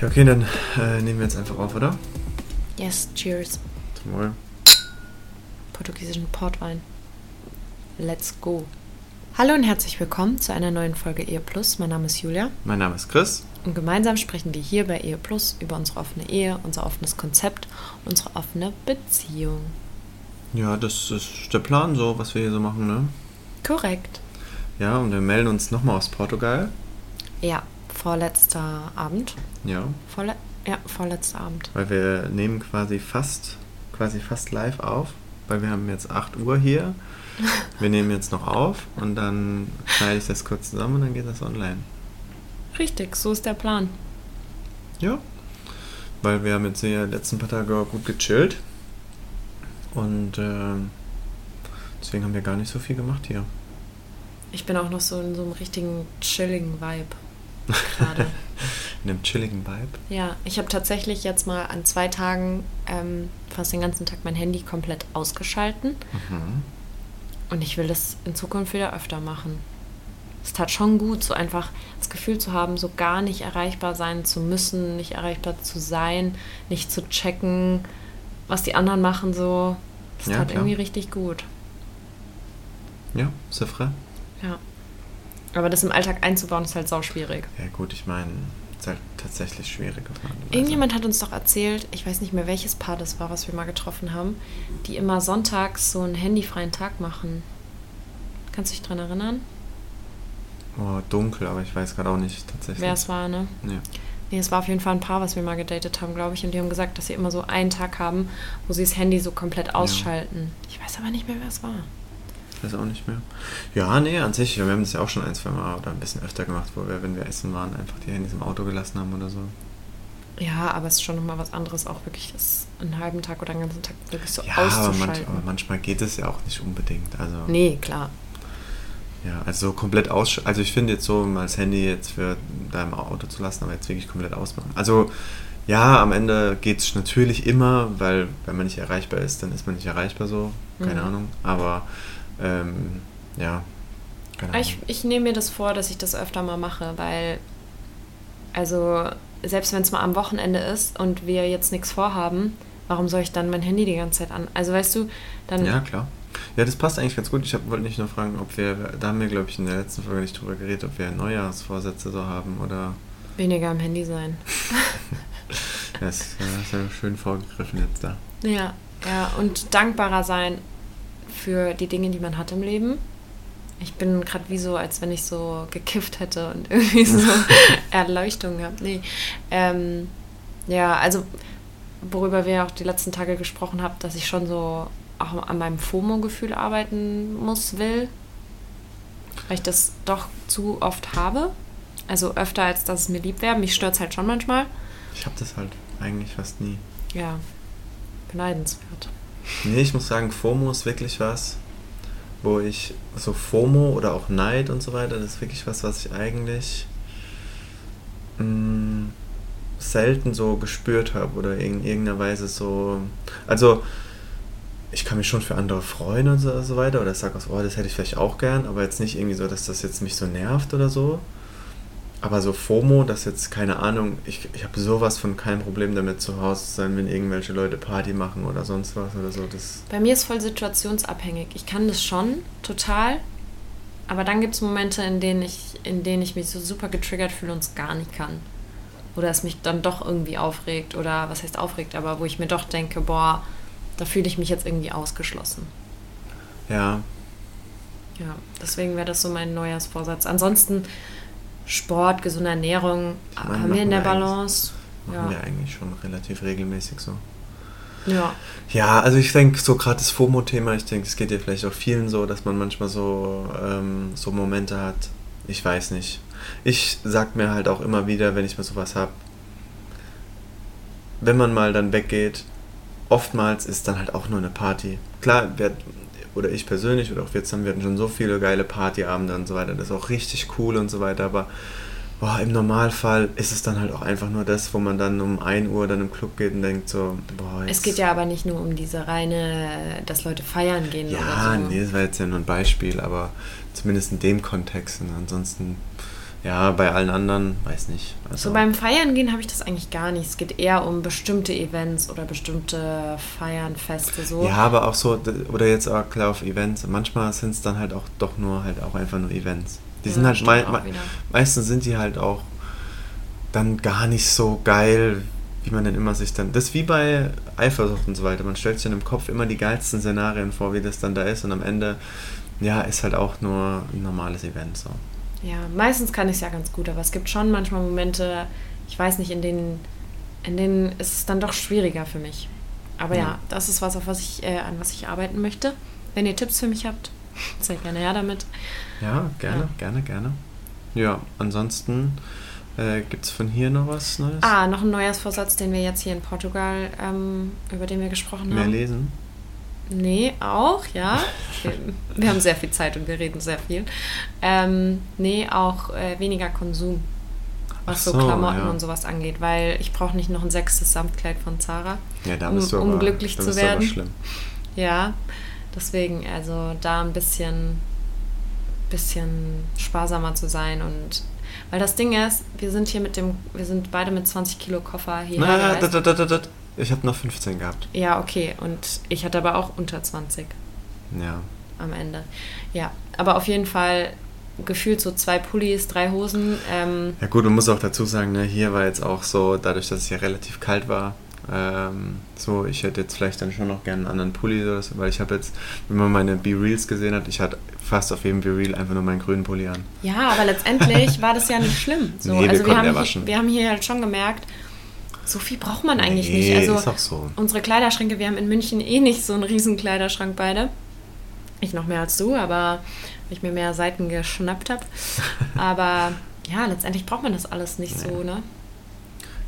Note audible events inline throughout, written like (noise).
Ja, okay, dann äh, nehmen wir jetzt einfach auf, oder? Yes, cheers. Zum Wohl. Portugiesischen Portwein. Let's go. Hallo und herzlich willkommen zu einer neuen Folge Ehe Plus. Mein Name ist Julia Mein Name ist Chris. und gemeinsam sprechen wir hier bei Ehe Plus über unsere offene Ehe, unser offenes Konzept unsere offene Beziehung. Ja, das ist der Plan so, was wir hier so machen, ne? Korrekt. Ja, und wir melden uns nochmal aus Portugal. Ja, vorletzter Abend. Ja, Vorle ja, vorletzter Abend. weil wir nehmen quasi fast, quasi fast live auf, weil wir haben jetzt 8 Uhr hier. (laughs) Wir nehmen jetzt noch auf und dann schneide ich das kurz zusammen und dann geht das online. Richtig, so ist der Plan. Ja, weil wir haben jetzt die letzten paar Tage auch gut gechillt und ähm, deswegen haben wir gar nicht so viel gemacht hier. Ich bin auch noch so in so einem richtigen chilligen Vibe gerade. (laughs) In einem chilligen Vibe. Ja, ich habe tatsächlich jetzt mal an zwei Tagen ähm, fast den ganzen Tag mein Handy komplett ausgeschalten. Mhm. Und ich will das in Zukunft wieder öfter machen. Es tat schon gut, so einfach das Gefühl zu haben, so gar nicht erreichbar sein zu müssen, nicht erreichbar zu sein, nicht zu checken, was die anderen machen, so. Das Ja, tat klar. irgendwie richtig gut. Ja, c'est vrai. Ja. Aber das im Alltag einzubauen, ist halt sau schwierig. Ja gut, ich meine, es ist halt tatsächlich schwierig. Weise. Irgendjemand hat uns doch erzählt, ich weiß nicht mehr welches Paar das war, was wir mal getroffen haben, die immer sonntags so einen handyfreien Tag machen. Kannst du dich dran erinnern? Oh, dunkel, aber ich weiß gerade auch nicht tatsächlich. Wer es war, ne? Ja. Nee, es war auf jeden Fall ein Paar, was wir mal gedatet haben, glaube ich. Und die haben gesagt, dass sie immer so einen Tag haben, wo sie das Handy so komplett ausschalten. Ich weiß aber nicht mehr, wer es war. Ich weiß auch nicht mehr. Ja, nee, an sich, wir haben das ja auch schon ein, zwei Mal oder ein bisschen öfter gemacht, wo wir, wenn wir essen waren, einfach die Handys im Auto gelassen haben oder so. Ja, aber es ist schon nochmal was anderes, auch wirklich das einen halben Tag oder einen ganzen Tag wirklich so Ja, aber, auszuschalten. manch, aber manchmal geht es ja auch nicht unbedingt. Also, nee, klar. ja, also so komplett aus. Also ich finde jetzt so, mal das Handy jetzt für da im Auto zu lassen, aber jetzt wirklich komplett ausmachen. Also ja, am Ende geht es natürlich immer, weil wenn man nicht erreichbar ist, dann ist man nicht erreichbar so. Keine Mhm. Ahnung. Aber ähm, ja, Ahnung. Ich, ich nehme mir das vor, dass ich das öfter mal mache, weil, also, selbst wenn es mal am Wochenende ist und wir jetzt nichts vorhaben, warum soll ich dann mein Handy die ganze Zeit an? Also, weißt du, dann. Ja, klar. Ja, das passt eigentlich ganz gut. Ich hab, wollte nicht nur fragen, ob wir, da haben wir, glaube ich, in der letzten Folge nicht drüber geredet, ob wir Neujahrsvorsätze so haben oder. Weniger am Handy sein. (laughs) Ja, ist, ja, ist ja schön vorgegriffen jetzt da. Ja, ja, und dankbarer sein für die Dinge, die man hat im Leben. Ich bin gerade wie so, als wenn ich so gekifft hätte und (laughs) irgendwie so (laughs) Erleuchtung gehabt. Nee. Ähm, ja, also worüber wir auch die letzten Tage gesprochen haben, dass ich schon so auch an meinem FOMO-Gefühl arbeiten muss, will. Weil ich das doch zu oft habe. Also öfter, als dass es mir lieb wäre. Mich stört es halt schon manchmal. Ich habe das halt eigentlich fast nie. Ja, beneidenswert. Nee, ich muss sagen, FOMO ist wirklich was, wo ich so FOMO oder auch Neid und so weiter, das ist wirklich was, was ich eigentlich mh, selten so gespürt habe oder in irgendeiner Weise so. Also, ich kann mich schon für andere freuen und so, so weiter oder sage aus, oh, das hätte ich vielleicht auch gern, aber jetzt nicht irgendwie so, dass das jetzt mich so nervt oder so. Aber so FOMO, dass jetzt, keine Ahnung, ich, ich habe sowas von kein Problem damit zu Hause zu sein, wenn irgendwelche Leute Party machen oder sonst was oder so. Das, Bei mir ist voll situationsabhängig. Ich kann das schon total, aber dann gibt es Momente, in denen, ich, in denen ich mich so super getriggert fühle und es gar nicht kann. Oder es mich dann doch irgendwie aufregt oder was heißt aufregt, aber wo ich mir doch denke, boah, da fühle ich mich jetzt irgendwie ausgeschlossen. ja, Ja, deswegen wäre das so mein Neujahrsvorsatz. Ansonsten Sport, gesunde Ernährung meine, haben wir in der Balance. machen Ja. wir eigentlich schon relativ regelmäßig so. Ja. Ja, also ich denke, so gerade das FOMO-Thema, ich denke, es geht ja vielleicht auch vielen so, dass man manchmal so, ähm, so Momente hat. Ich weiß nicht. Ich sag mir halt auch immer wieder, wenn ich mal sowas habe, wenn man mal dann weggeht, oftmals ist dann halt auch nur eine Party. Klar, wir, oder ich persönlich oder auch wir zusammen, wir hatten schon so viele geile Partyabende und so weiter, das ist auch richtig cool und so weiter, aber boah, im Normalfall ist es dann halt auch einfach nur das, wo man dann um 1 Uhr dann im Club geht und denkt so, boah, Es jetzt- geht ja aber nicht nur um diese reine, dass Leute feiern gehen ja, oder so. nee, das war jetzt ja nur ein Beispiel, aber zumindest in dem Kontext. Und ansonsten, ja, bei allen anderen, weiß nicht. Also, So beim Feiern gehen habe ich das eigentlich gar nicht. Es geht eher um bestimmte Events oder bestimmte Feiern, Feste so. ja, aber auch so, oder jetzt auch klar auf Events. Manchmal sind es dann halt auch doch nur halt auch einfach nur Events. Die Ja, sind halt, mei wieder. meistens sind die halt auch dann gar nicht so geil, wie man dann immer sich dann. Das ist wie bei Eifersucht und so weiter. Man stellt sich dann im Kopf immer die geilsten Szenarien vor, wie das dann da ist und am Ende, ja, ist halt auch nur ein normales Event so. Ja, meistens kann ich es ja ganz gut, aber es gibt schon manchmal Momente, ich weiß nicht, in denen, in denen ist es dann doch schwieriger für mich. Aber ja, Ja. das ist was, auf was ich, äh, an was ich arbeiten möchte. Wenn ihr Tipps für mich habt, (laughs) seid gerne her damit. Ja, gerne, Ja. gerne, gerne. Ja, ansonsten äh, gibt es von hier noch was Neues? Ah, noch ein Neujahrsvorsatz, den wir jetzt hier in Portugal, ähm, über den wir gesprochen Mehr haben. lesen? Nee, auch, ja. Wir, wir haben sehr viel Zeit und wir reden sehr viel. Ähm, nee, auch äh, weniger Konsum, was so, so, Klamotten ja. und sowas angeht, weil ich brauche nicht noch ein sechstes Samtkleid von Zara. Ja, da Um- bist du um aber, glücklich da zu bist du aber werden. schlimm. Ja, deswegen, also da ein bisschen, bisschen sparsamer zu sein und weil das Ding ist, wir sind hier mit dem, wir sind beide mit 20 Kilo Koffer hierher Na, dat, dat, dat. Ich habe noch 15 gehabt. Ja, okay. Und ich hatte aber auch unter 20 Ja. am Ende. Ja, aber auf jeden Fall gefühlt so zwei Pullis, drei Hosen. Ähm, Ja gut, man muss auch dazu sagen, ne, hier war jetzt auch so, dadurch, dass es ja relativ kalt war, ähm, so, ich hätte jetzt vielleicht dann schon noch gerne einen anderen Pulli oder so, weil ich habe jetzt, wenn man meine B-Reels gesehen hat, ich hatte fast auf jedem B-Reel einfach nur meinen grünen Pulli an. ja, aber letztendlich war das ja nicht schlimm. So, Nee, wir also wir haben, hier, wir haben hier halt schon gemerkt, so viel braucht man eigentlich Nee, nicht. Also ist auch so. unsere Kleiderschränke, wir haben in München eh nicht so einen riesen Kleiderschrank beide. Ich noch mehr als du, aber weil ich mir mehr Seiten geschnappt habe. (laughs) Aber ja, letztendlich braucht man das alles nicht so, ne?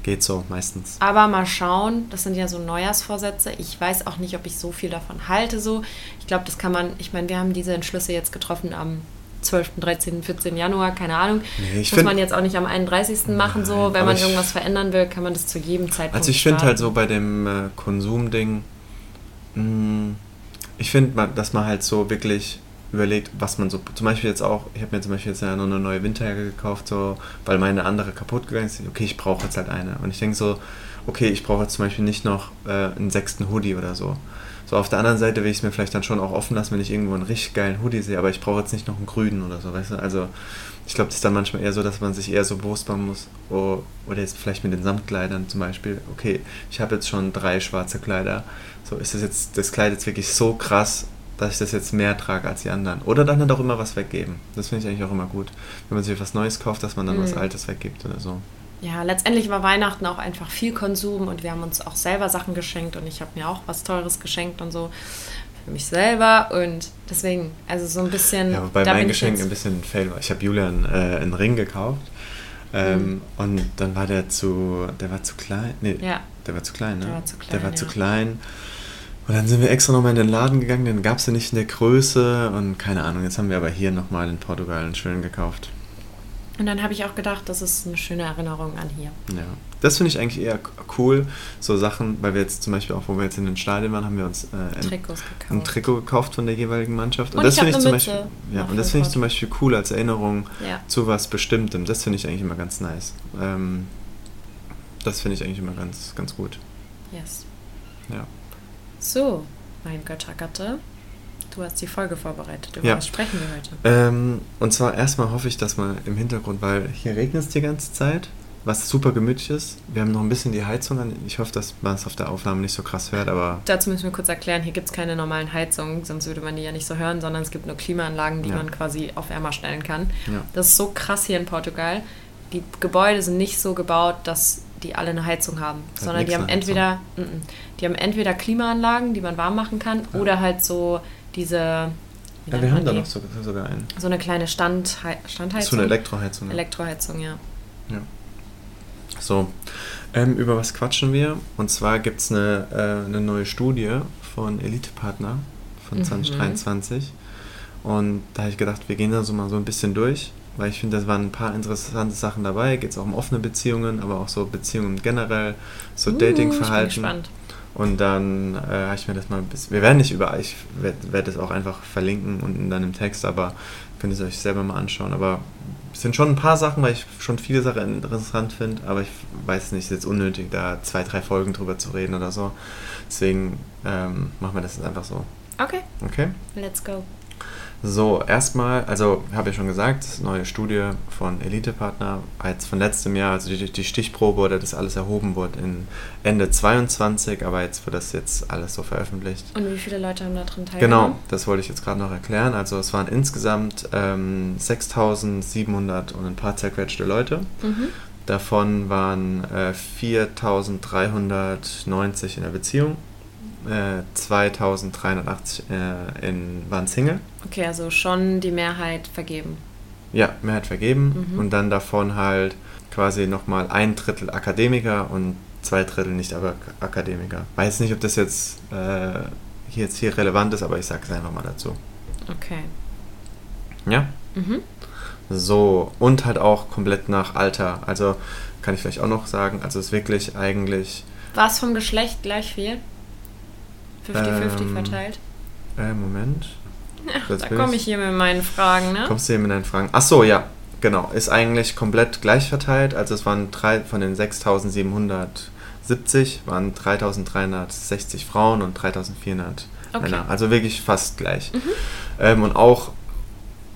Geht so, meistens. Aber mal schauen, das sind ja so Neujahrsvorsätze. Ich weiß auch nicht, ob ich so viel davon halte. So, ich glaube, das kann man. Ich meine, wir haben diese Entschlüsse jetzt getroffen am 12., 13., 14. Januar, keine Ahnung. Nee, ich Muss find- man jetzt auch nicht am 31. machen. So, wenn man ich- irgendwas verändern will, kann man das zu jedem Zeitpunkt. Also ich finde halt so bei dem äh, Konsumding, mh, ich finde, dass man halt so wirklich überlegt, was man so, zum Beispiel jetzt auch, ich habe mir zum Beispiel jetzt ja noch eine neue Winterjacke gekauft, so, weil meine andere kaputt gegangen ist, okay, ich brauche jetzt halt eine. Und ich denke so, okay, ich brauche jetzt zum Beispiel nicht noch äh, einen sechsten Hoodie oder so. So, auf der anderen Seite will ich es mir vielleicht dann schon auch offen lassen, wenn ich irgendwo einen richtig geilen Hoodie sehe, aber ich brauche jetzt nicht noch einen grünen oder so, weißt du? Also, ich glaube, das ist dann manchmal eher so, dass man sich eher so bewusst machen muss, oh, oder jetzt vielleicht mit den Samtkleidern zum Beispiel, okay, ich habe jetzt schon drei schwarze Kleider, so ist das jetzt, das Kleid jetzt wirklich so krass, dass ich das jetzt mehr trage als die anderen. Oder dann halt auch immer was weggeben. Das finde ich eigentlich auch immer gut. Wenn man sich was Neues kauft, dass man dann was Mhm. Altes weggibt oder so. Ja, letztendlich war Weihnachten auch einfach viel Konsum und wir haben uns auch selber Sachen geschenkt und ich habe mir auch was Teures geschenkt und so für mich selber und deswegen, also so ein bisschen. Ja, wobei mein Geschenk ein bisschen ein Fail war. Ich habe Julian äh, einen Ring gekauft ähm, und dann war der zu, der war zu klein. Nee, Ja. der war zu klein, ne? Der war zu klein, Der war zu ja. klein. Und dann sind wir extra nochmal in den Laden gegangen, den gab es ja nicht in der Größe und keine Ahnung. Jetzt haben wir aber hier nochmal in Portugal einen schönen gekauft. Und dann habe ich auch gedacht, das ist eine schöne Erinnerung an hier. Ja, das finde ich eigentlich eher cool. So Sachen, weil wir jetzt zum Beispiel auch, wo wir jetzt in den Stadien waren, haben wir uns äh, ein, ein Trikot gekauft von der jeweiligen Mannschaft. Und das ich hab finde ich zum Beispiel, ja, und das finde ich zum. Beispiel cool als Erinnerung Ja. zu was Bestimmtem. Das finde ich eigentlich immer ganz nice. Ähm, das finde ich eigentlich immer ganz, ganz gut. Yes. Ja. So, mein Göttergatte, du hast die Folge vorbereitet. Über Ja. was sprechen wir heute? Ähm, und zwar erstmal hoffe ich, dass man im Hintergrund, weil hier regnet es die ganze Zeit, was super gemütlich ist. Wir haben noch ein bisschen die Heizung an. Ich hoffe, dass man es auf der Aufnahme nicht so krass hört, aber Dazu müssen wir kurz erklären, hier gibt es keine normalen Heizungen, sonst würde man die ja nicht so hören, sondern es gibt nur Klimaanlagen, die Ja. man quasi auf wärmer stellen kann. Ja. Das ist so krass hier in Portugal. Die Gebäude sind nicht so gebaut, dass die alle eine Heizung haben, Hat sondern die haben entweder, mm, die haben entweder Klimaanlagen, die man warm machen kann, oder halt so diese, Ja, wir haben da noch sogar, sogar einen. so eine kleine Stand, So Standheizung. eine Elektroheizung. ja. Elektroheizung, ja. Ja. So, ähm, über was quatschen wir? Und zwar gibt es eine, äh, eine neue Studie von Elite-Partner von Mhm. 2023. Und da habe ich gedacht, wir gehen da so mal so ein bisschen durch, weil ich finde, da waren ein paar interessante Sachen dabei. Geht es auch um offene Beziehungen, aber auch so Beziehungen generell, so Uh, Datingverhalten. Ich bin gespannt. Und dann äh, habe ich mir das mal ein bisschen. Wir werden nicht überall, ich werde werd das auch einfach verlinken unten dann im Text, aber könnt ihr es euch selber mal anschauen. Aber es sind schon ein paar Sachen, weil ich schon viele Sachen interessant finde, aber ich weiß nicht, es ist jetzt unnötig, da zwei, drei Folgen drüber zu reden oder so. Deswegen ähm, machen wir das jetzt einfach so. Okay, Okay? let's go. So, erstmal, also habe ich schon gesagt, neue Studie von Elite-Partner, als von letztem Jahr, also die, die Stichprobe oder das alles erhoben wurde in Ende 22, aber jetzt wird das jetzt alles so veröffentlicht. Und wie viele Leute haben da drin teilgenommen? Genau, das wollte ich jetzt gerade noch erklären. Also es waren insgesamt ähm, 6.700 und ein paar zerquetschte Leute. Mhm. Davon waren äh, 4.390 in der Beziehung, äh, 2.380 äh, in, waren Single. Okay, also schon die Mehrheit vergeben. Ja, Mehrheit vergeben. Mhm. Und dann davon halt quasi nochmal ein Drittel Akademiker und zwei Drittel nicht aber Akademiker. Weiß nicht, ob das jetzt äh, hier, jetzt hier relevant ist, aber ich sage es einfach mal dazu. Okay. Ja? Mhm. So, und halt auch komplett nach Alter. Also kann ich vielleicht auch noch sagen, also es ist wirklich eigentlich, War es vom Geschlecht gleich viel? 50-50 Ähm, verteilt? äh, Moment. Jetzt Da komme ich hier mit meinen Fragen, ne? Kommst du hier mit deinen Fragen? Ach so, ja, genau. Ist eigentlich komplett gleich verteilt. Also es waren drei von den 6.770 waren 3.360 Frauen und 3.400 Okay. Männer. Also wirklich fast gleich. Ähm, und auch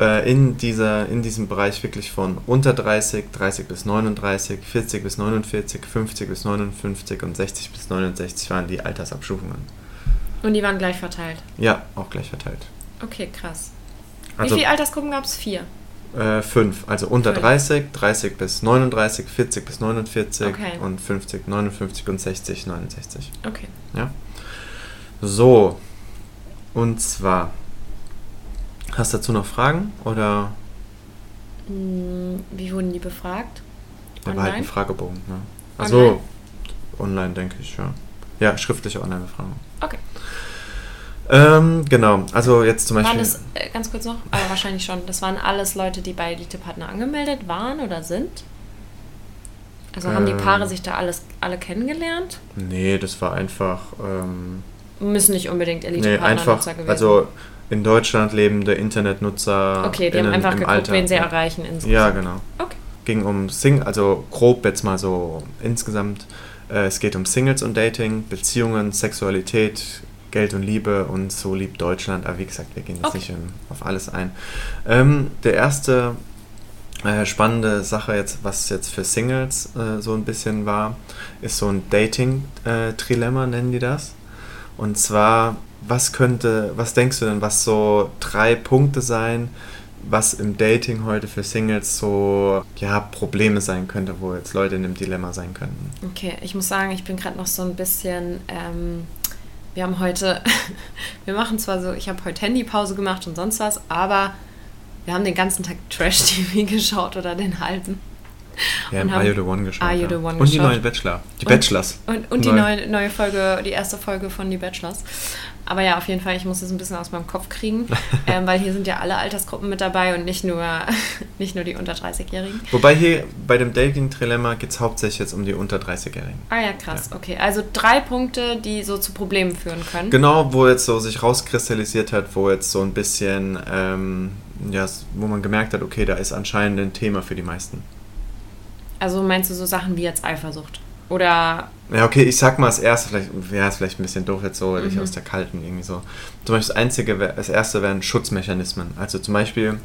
äh, in, dieser, in diesem Bereich wirklich von unter 30, 30 bis 39, 40 bis 49, 50 bis 59 und 60 bis 69 waren die Altersabstufungen. Und die waren gleich verteilt. Ja, auch gleich verteilt. Okay, krass. Also Wie viele Altersgruppen gab es? Vier. äh, fünf, also unter Fünf. 30, 30 bis 39, 40 bis 49 Okay. und 50, 59 und 60, 69. Okay. Ja. So, und zwar, hast du dazu noch Fragen oder Hm, Wie wurden die befragt? wir behalten Online? Fragebogen? Ne? Online? Also, online denke ich, ja. Ja, schriftliche Online-Befragung. Okay. Ähm, genau, also jetzt zum Waren Beispiel. das, äh, ganz kurz noch, aber wahrscheinlich schon, das waren alles Leute, die bei Elite-Partner angemeldet waren oder sind? Also haben die Ähm. Paare sich da alles, alle kennengelernt? Nee, das war einfach. Ähm, Müssen nicht unbedingt nee, Elite-Partner-Nutzer einfach. gewesen Also in Deutschland lebende Internetnutzer. Okay, die haben innen einfach im geguckt, Alter. wen sie Ja. erreichen insgesamt. Ja, genau. Okay. Ging um Sing, also grob jetzt mal so insgesamt. Äh, es geht um Singles und Dating, Beziehungen, Sexualität, Geld und Liebe und so liebt Deutschland. Aber wie gesagt, wir gehen jetzt Okay. nicht auf alles ein. Ähm, der erste äh, spannende Sache jetzt, was jetzt für Singles äh, so ein bisschen war, ist so ein Dating-Trilemma, nennen die das. Und zwar, was könnte, was denkst du denn, was so drei Punkte sein, was im Dating heute für Singles so ja Probleme sein könnte, wo jetzt Leute in einem Dilemma sein könnten? Okay, ich muss sagen, ich bin gerade noch so ein bisschen. Ähm, wir haben heute, (laughs) wir machen zwar so, ich habe heute Handypause gemacht und sonst was, aber wir haben den ganzen Tag (laughs) Trash-TV geschaut oder den halben. Wir Und haben Are You the One geschaut. You ja. the One Und die geschaut. neuen Bachelor. Die Und- Bachelors. Und, und die Neu. neue, neue Folge, die erste Folge von Die Bachelors. Aber ja, auf jeden Fall, ich muss das ein bisschen aus meinem Kopf kriegen, (laughs) ähm, weil hier sind ja alle Altersgruppen mit dabei und nicht nur, (laughs) nicht nur die unter 30-Jährigen. Wobei hier bei dem Dating-Trilemma geht es hauptsächlich jetzt um die unter 30-Jährigen. Ah ja, krass, okay. Also drei Punkte, die so zu Problemen führen können. Genau, wo jetzt so sich rauskristallisiert hat, wo jetzt so ein bisschen, ähm, ja, wo man gemerkt hat, okay, da ist anscheinend ein Thema für die meisten. Also meinst du so Sachen wie jetzt Eifersucht? Oder Ja, okay, ich sag mal, das erste, vielleicht wäre es vielleicht ein bisschen doof jetzt so, weil ich Mhm. aus der kalten irgendwie so. Zum Beispiel das einzige, wär- das erste wären Schutzmechanismen. Also zum Beispiel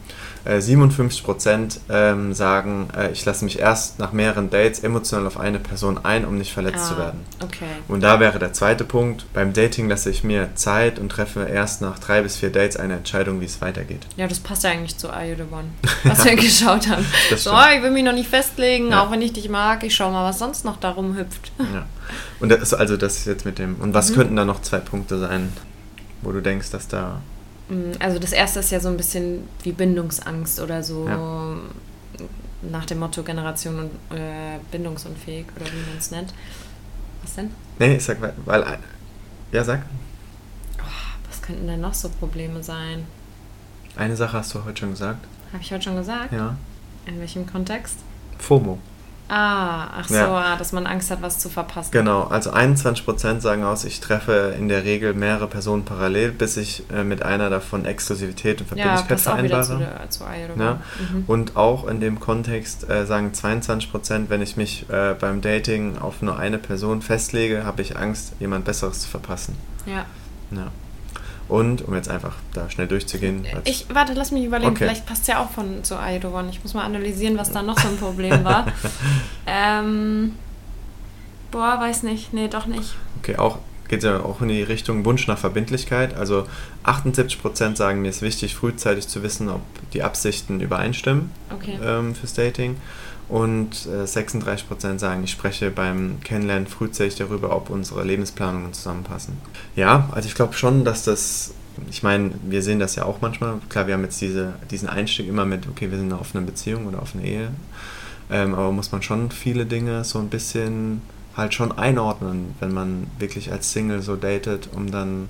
äh, 57% ähm, sagen, äh, ich lasse mich erst nach mehreren Dates emotional auf eine Person ein, um nicht verletzt zu Ah, werden. Okay. Und da wäre der zweite Punkt, beim Dating lasse ich mir Zeit und treffe erst nach drei bis vier Dates eine Entscheidung, wie es weitergeht. Ja, das passt ja eigentlich zu Are You the One, (laughs) was wir geschaut haben. So, ich will mich noch nicht festlegen, Ja. auch wenn ich dich mag. Ich schau mal, was sonst noch darum hüpft. Ja. Und das, also das ist jetzt mit dem. Und was Mhm. könnten da noch zwei Punkte sein, wo du denkst, dass da. Mm, Also das erste ist ja so ein bisschen wie Bindungsangst oder so Ja. nach dem Motto Generation und äh, bindungsunfähig oder wie man es nennt. Was denn? Nee, ich sag, weil- weil. Ja, sag. Was könnten denn noch so Probleme sein? Eine Sache hast du heute schon gesagt. Habe ich heute schon gesagt? Ja. In welchem Kontext? FOMO. Ah, ach so, Ja. ah, dass man Angst hat, was zu verpassen. Genau, also 21% sagen aus, ich treffe in der Regel mehrere Personen parallel, bis ich äh, mit einer davon Exklusivität und Ja, Verbindlichkeit zu, vereinbare. der, zu Are You the Ja. One. Mhm. Und auch in dem Kontext äh, sagen 22%, wenn ich mich äh, beim Dating auf nur eine Person festlege, habe ich Angst, jemand Besseres zu verpassen. Ja. Ja. Und, um jetzt einfach da schnell durchzugehen. Ich, warte, lass mich überlegen, Okay. vielleicht passt ja auch von zu One. Ich muss mal analysieren, was da noch so ein Problem war. (laughs) ähm, boah, weiß nicht. Nee, doch nicht. Okay, auch geht ja auch in die Richtung Wunsch nach Verbindlichkeit. Also 78% sagen, mir ist wichtig, frühzeitig zu wissen, ob die Absichten übereinstimmen Okay. ähm, fürs Dating. Und äh, 36% sagen, ich spreche beim Kennenlernen frühzeitig darüber, ob unsere Lebensplanungen zusammenpassen. Ja, also ich glaube schon, dass das, ich meine, wir sehen das ja auch manchmal. Klar, wir haben jetzt diese, diesen Einstieg immer mit, okay, wir sind in einer offenen Beziehung oder offene Ehe. Ähm, aber muss man schon viele Dinge so ein bisschen halt schon einordnen, wenn man wirklich als Single so datet, um dann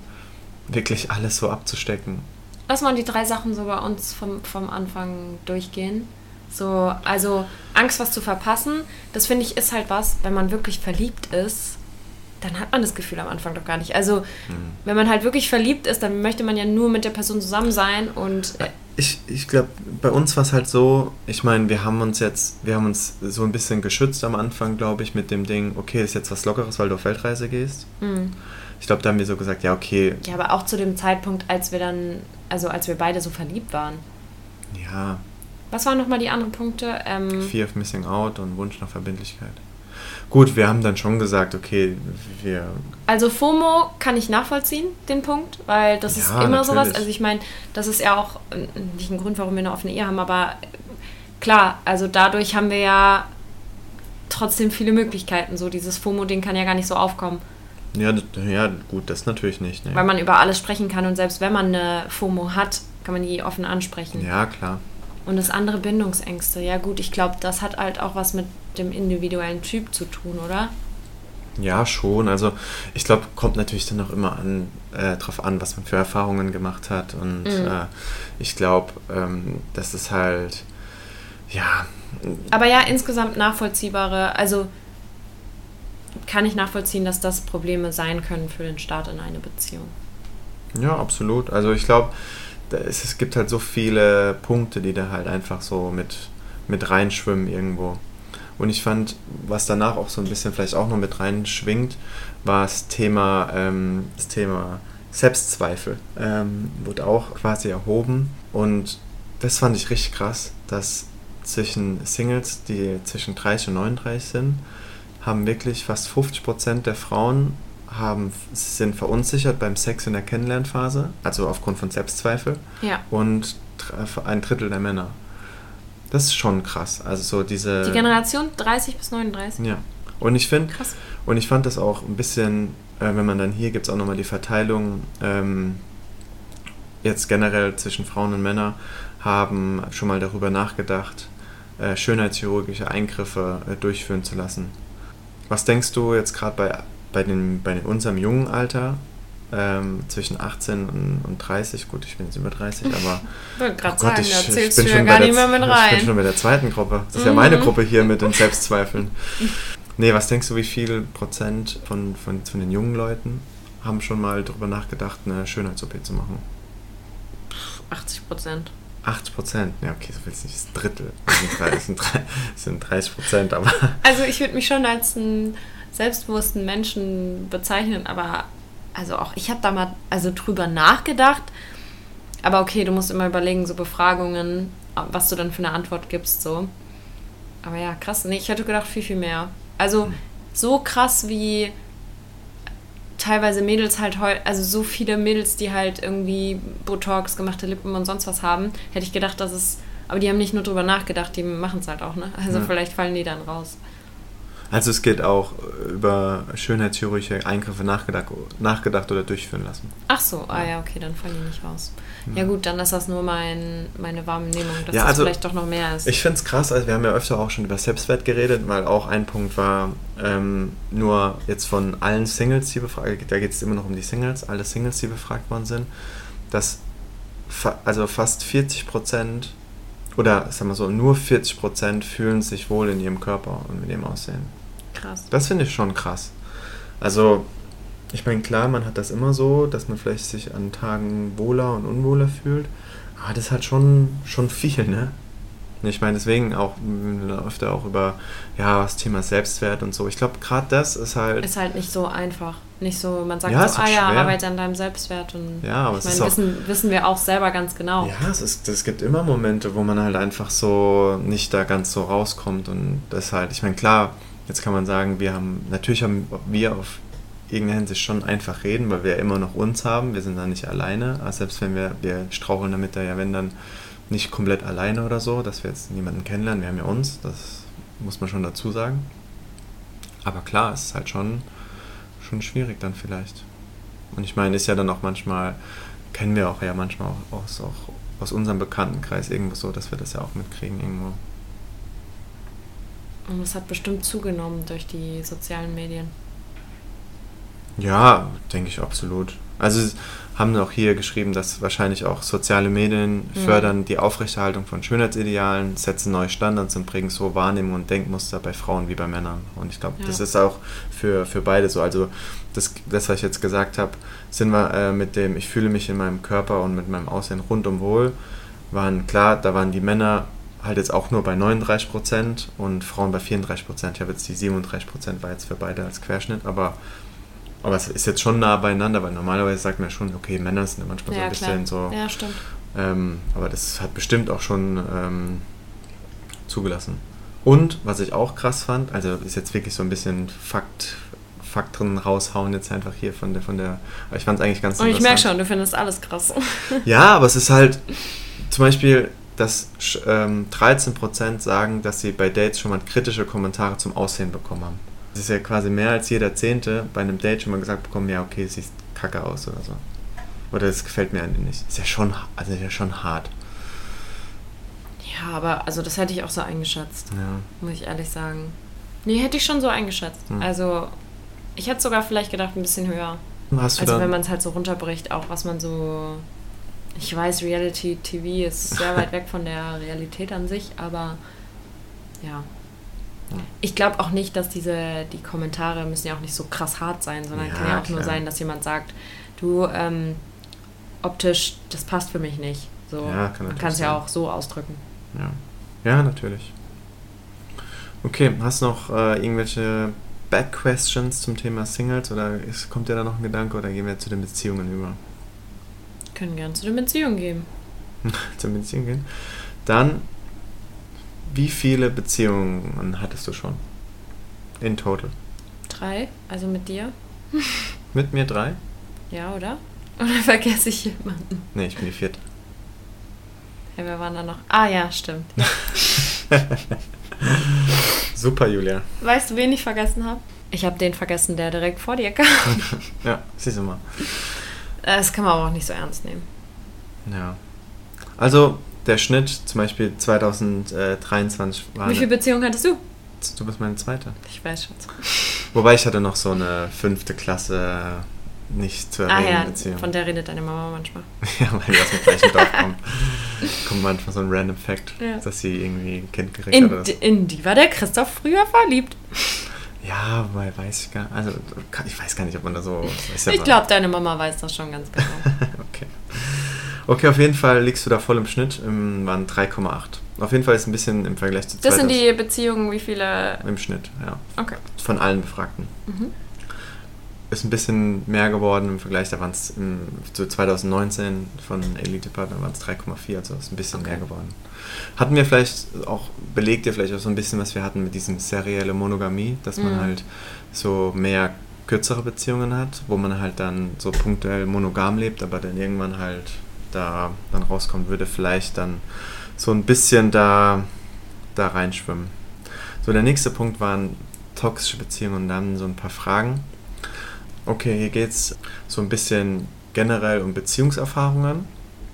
wirklich alles so abzustecken. Lass mal die drei Sachen so bei uns vom, vom Anfang durchgehen. So, also Angst, was zu verpassen, das finde ich ist halt was, wenn man wirklich verliebt ist, dann hat man das Gefühl am Anfang doch gar nicht. Also, wenn man halt wirklich verliebt ist, dann möchte man ja nur mit der Person zusammen sein und äh, Ich, ich glaube, bei uns war es halt so, ich meine, wir haben uns jetzt, wir haben uns so ein bisschen geschützt am Anfang, glaube ich, mit dem Ding, okay, ist jetzt was Lockeres, weil du auf Weltreise gehst. hm. Ich glaube, da haben wir so gesagt, ja, okay, ja, aber auch zu dem Zeitpunkt, als wir dann, also als wir beide so verliebt waren. ja, Was waren nochmal die anderen Punkte? Ähm, Fear of Missing Out und Wunsch nach Verbindlichkeit. Gut, wir haben dann schon gesagt, okay, wir, Also FOMO kann ich nachvollziehen, den Punkt, weil das ist Ja, immer sowas. natürlich. Also ich meine, das ist ja auch nicht ein Grund, warum wir eine offene Ehe haben, aber klar, also dadurch haben wir ja trotzdem viele Möglichkeiten. So dieses FOMO-Ding kann ja gar nicht so aufkommen, ja, ja gut, das natürlich nicht. Ne? weil man über alles sprechen kann und selbst wenn man eine FOMO hat, kann man die offen ansprechen. Ja, klar. Und das andere Bindungsängste, ja gut, ich glaube, das hat halt auch was mit dem individuellen Typ zu tun, oder? Ja, schon. Also ich glaube, kommt natürlich dann auch immer an, äh, drauf an, was man für Erfahrungen gemacht hat. Und Mhm. äh, ich glaube, ähm, das ist halt, ja, Aber ja, insgesamt nachvollziehbare, also kann ich nachvollziehen, dass das Probleme sein können für den Start in eine Beziehung. ja, absolut. Also ich glaube, es, es gibt halt so viele Punkte, die da halt einfach so mit, mit reinschwimmen irgendwo. Und ich fand, was danach auch so ein bisschen vielleicht auch noch mit reinschwingt, war das Thema, ähm, das Thema Selbstzweifel. Ähm, wurde auch quasi erhoben. Und das fand ich richtig krass, dass zwischen Singles, die zwischen 30 und 39 sind, haben wirklich fast 50% der Frauen haben, sind verunsichert beim Sex in der Kennenlernphase, also aufgrund von Selbstzweifel, Ja. und ein Drittel der Männer. Das ist schon krass. Also so diese. Die Generation 30 bis 39. Ja. Und ich finde, und ich fand das auch ein bisschen, äh, wenn man dann hier gibt es auch nochmal die Verteilung, ähm, jetzt generell zwischen Frauen und Männern, haben schon mal darüber nachgedacht, äh, schönheitschirurgische Eingriffe äh, durchführen zu lassen. Was denkst du jetzt gerade bei, bei, den, bei unserem jungen Alter, ähm, zwischen 18 und, und 30, gut, ich bin jetzt über 30, aber Ich Oh Gott, sagen, ich, bin ja schon gar bei nicht der, mehr mit (laughs) Ich bin rein. schon bei der zweiten Gruppe. Das ist ja Mhm. meine Gruppe hier mit den Selbstzweifeln. Nee, was denkst du, wie viel Prozent von, von, von den jungen Leuten haben schon mal darüber nachgedacht, eine Schönheits-OP zu machen? 80 Prozent. 80 Prozent? Ja, okay, so viel ist nicht. Das Drittel. Sind, das sind 30 Prozent, aber Also ich würde mich schon als ein selbstbewussten Menschen bezeichnen, aber also auch ich habe da mal also drüber nachgedacht. Aber okay, du musst immer überlegen, so Befragungen, was du dann für eine Antwort gibst, so. Aber ja, krass. Nee, ich hätte gedacht, viel, viel mehr. Also so krass wie teilweise Mädels halt heute, also so viele Mädels, die halt irgendwie Botox, gemachte Lippen und sonst was haben, hätte ich gedacht, dass es. Aber die haben nicht nur drüber nachgedacht, die machen es halt auch, ne? Also Ja. vielleicht fallen die dann raus. Also es geht auch über schönheitschirurgische Eingriffe nachgedacht, nachgedacht oder durchführen lassen. Ach so, ah ja, okay, dann fallen die nicht raus. Ja gut, dann ist das nur mein, meine Wahrnehmung, dass Ja, das also vielleicht doch noch mehr ist. Ich finde es krass, also wir haben ja öfter auch schon über Selbstwert geredet, weil auch ein Punkt war, ähm, nur jetzt von allen Singles, die befragt, da geht es immer noch um die Singles, alle Singles, die befragt worden sind, dass fa also fast 40 Prozent oder sagen wir so, nur 40 Prozent fühlen sich wohl in ihrem Körper und mit ihrem Aussehen. Krass. Das finde ich schon krass. Also, ich meine, klar, man hat das immer so, dass man vielleicht sich an Tagen wohler und unwohler fühlt. Aber das ist halt schon, schon viel, ne? Ich meine, deswegen auch öfter auch über ja, das Thema Selbstwert und so. Ich glaube, gerade das ist halt. Ist halt nicht so einfach. Nicht so, man sagt Ja, so, ah ja, arbeite an deinem Selbstwert. Und Ja, aber ich meine, wissen, wissen wir auch selber ganz genau. Ja, es, ist, es gibt immer Momente, wo man halt einfach so nicht da ganz so rauskommt. Und das halt, ich meine, klar, jetzt kann man sagen, wir haben, natürlich haben wir auf irgendeine Hinsicht schon einfach reden, weil wir ja immer noch uns haben. Wir sind da nicht alleine. Aber selbst wenn wir, wir straucheln damit da ja, wenn dann nicht komplett alleine oder so, dass wir jetzt niemanden kennenlernen. Wir haben ja uns, das muss man schon dazu sagen. Aber klar, es ist halt schon, schon schwierig dann vielleicht. Und ich meine, ist ja dann auch manchmal, kennen wir auch ja manchmal auch aus, auch aus unserem Bekanntenkreis irgendwo so, dass wir das ja auch mitkriegen irgendwo. Und es hat bestimmt zugenommen durch die sozialen Medien. Ja, denke ich absolut. Also sie haben auch hier geschrieben, dass wahrscheinlich auch soziale Medien Mhm. fördern die Aufrechterhaltung von Schönheitsidealen, setzen neue Standards und bringen so Wahrnehmung und Denkmuster bei Frauen wie bei Männern. Und ich glaube, Ja. das ist auch für, für beide so. Also das, das, was ich jetzt gesagt habe, sind wir äh, mit dem, ich fühle mich in meinem Körper und mit meinem Aussehen rundum wohl, waren klar, da waren die Männer halt jetzt auch nur bei 39 Prozent und Frauen bei 34 Prozent. Ich habe jetzt die 37 Prozent war jetzt für beide als Querschnitt, aber aber es ist jetzt schon nah beieinander, weil normalerweise sagt man ja schon, okay, Männer sind ja manchmal so ja, ein bisschen klar. so. Ja, stimmt. Ähm, aber das hat bestimmt auch schon ähm, zugelassen. Und was ich auch krass fand, also ist jetzt wirklich so ein bisschen Fakt, Fakten raushauen jetzt einfach hier von der, von der. Aber ich fand es eigentlich ganz Und ich merke schon, du findest alles krass. Ja, aber es ist halt zum Beispiel, dass ähm, 13% sagen, dass sie bei Dates schon mal kritische Kommentare zum Aussehen bekommen haben. Das ist ja quasi mehr als jeder Zehnte bei einem Date schon mal gesagt bekommen, ja, okay, siehst kacke aus oder so. Oder das gefällt mir eigentlich nicht. Ist ja schon, also ist ja schon hart. ja, aber also das hätte ich auch so eingeschätzt, Ja. muss ich ehrlich sagen. Nee, hätte ich schon so eingeschätzt. Hm. Also ich hätte sogar vielleicht gedacht, ein bisschen höher. Hast du Also wenn man es halt so runterbricht, auch was man so. Ich weiß, Reality TV ist sehr weit weg von der Realität an sich, aber ja. Ich glaube auch nicht, dass diese, die Kommentare müssen ja auch nicht so krass hart sein, sondern Ja, kann ja auch nur klar. sein, dass jemand sagt, du, ähm, optisch, das passt für mich nicht. So, Ja, kann man kann es ja auch so ausdrücken. ja. ja, natürlich. Okay, hast du noch äh, irgendwelche Back-Questions zum Thema Singles oder ist, kommt dir da noch ein Gedanke oder gehen wir zu den Beziehungen über? Können gern zu den Beziehungen gehen. (laughs) zum Beziehungen gehen. Dann, wie viele Beziehungen hattest du schon? In total. Drei, also mit dir. (laughs) Mit mir drei? Ja, oder? Oder (laughs) vergesse ich jemanden? Nee, ich bin die vierte. Ja, wer waren da noch? Ah ja, stimmt. Super, Julia. Weißt du, wen ich vergessen habe? Ich habe den vergessen, der direkt vor dir kam. Ja, siehst du mal. Das kann man aber auch nicht so ernst nehmen. Ja. Also, der Schnitt zum Beispiel 2023 war. Wie viele Beziehungen hattest du? du bist meine zweite. Ich weiß schon. Wobei ich hatte noch so eine fünfte Klasse nicht zu Ah erwähnende ja, Beziehung. von der redet deine Mama manchmal. (laughs) ja, weil die aus dem gleichen Dorf kommt. Kommt manchmal so ein random Fact, Ja. dass sie irgendwie ein Kind gekriegt hat in die war der Christoph früher verliebt. Ja, weil weiß ich gar Also, ich weiß gar nicht, ob man da so. ist ja Ich glaube, deine Mama weiß das schon ganz genau. (laughs) okay. Okay, auf jeden Fall liegst du da voll im Schnitt. Ähm, waren 3,8. Auf jeden Fall ist ein bisschen im Vergleich zu Das sind 2000 die Beziehungen, wie viele. im Schnitt, ja. Okay. Von allen Befragten. Mhm. Ist ein bisschen mehr geworden im Vergleich, da waren es zu 2019 von Elite Partner waren es 3,4, also ist ein bisschen Okay. mehr geworden. Hatten wir vielleicht auch, belegt ihr vielleicht auch so ein bisschen, was wir hatten mit diesem serielle Monogamie, dass man Mhm. halt so mehr kürzere Beziehungen hat, wo man halt dann so punktuell monogam lebt, aber dann irgendwann halt da dann rauskommen würde, vielleicht dann so ein bisschen da, da reinschwimmen. So, der nächste Punkt waren toxische Beziehungen und dann so ein paar Fragen. Okay, hier geht es so ein bisschen generell um Beziehungserfahrungen.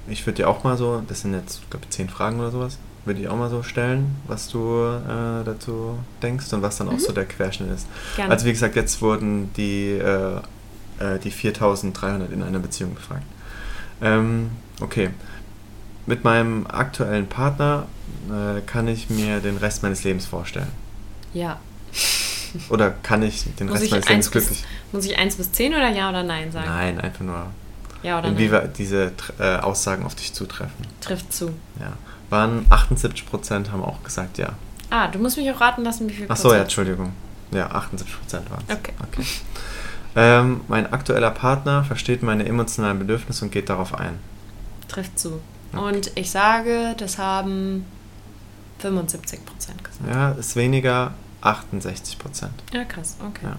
Ich würde dir auch mal so, das sind jetzt, ich glaube, zehn Fragen oder sowas, würde ich auch mal so stellen, was du äh, dazu denkst und was dann auch so der Querschnitt ist. Gerne. Also wie gesagt, jetzt wurden die, äh, äh, die 4300 in einer Beziehung befragt. Ähm, okay. Mit meinem aktuellen Partner äh, kann ich mir den Rest meines Lebens vorstellen. ja. Oder kann ich den Rest meines Lebens glücklich? muss ich 1 bis 10 oder Ja oder Nein sagen? Nein, einfach nur, Ja oder Nein? inwieweit diese äh, Aussagen auf dich zutreffen. Trifft zu. Ja. Waren 78% haben auch gesagt ja. Ah, du musst mich auch raten lassen, wie viel Ach so, ja. Entschuldigung. Ja, 78% waren es. Okay. okay. Ähm, mein aktueller Partner versteht meine emotionalen Bedürfnisse und geht darauf ein. Trifft zu. Okay. Und ich sage, das haben 75 Prozent gesagt. Ja, ist weniger, 68 Prozent. Ja, krass. Okay. Ja.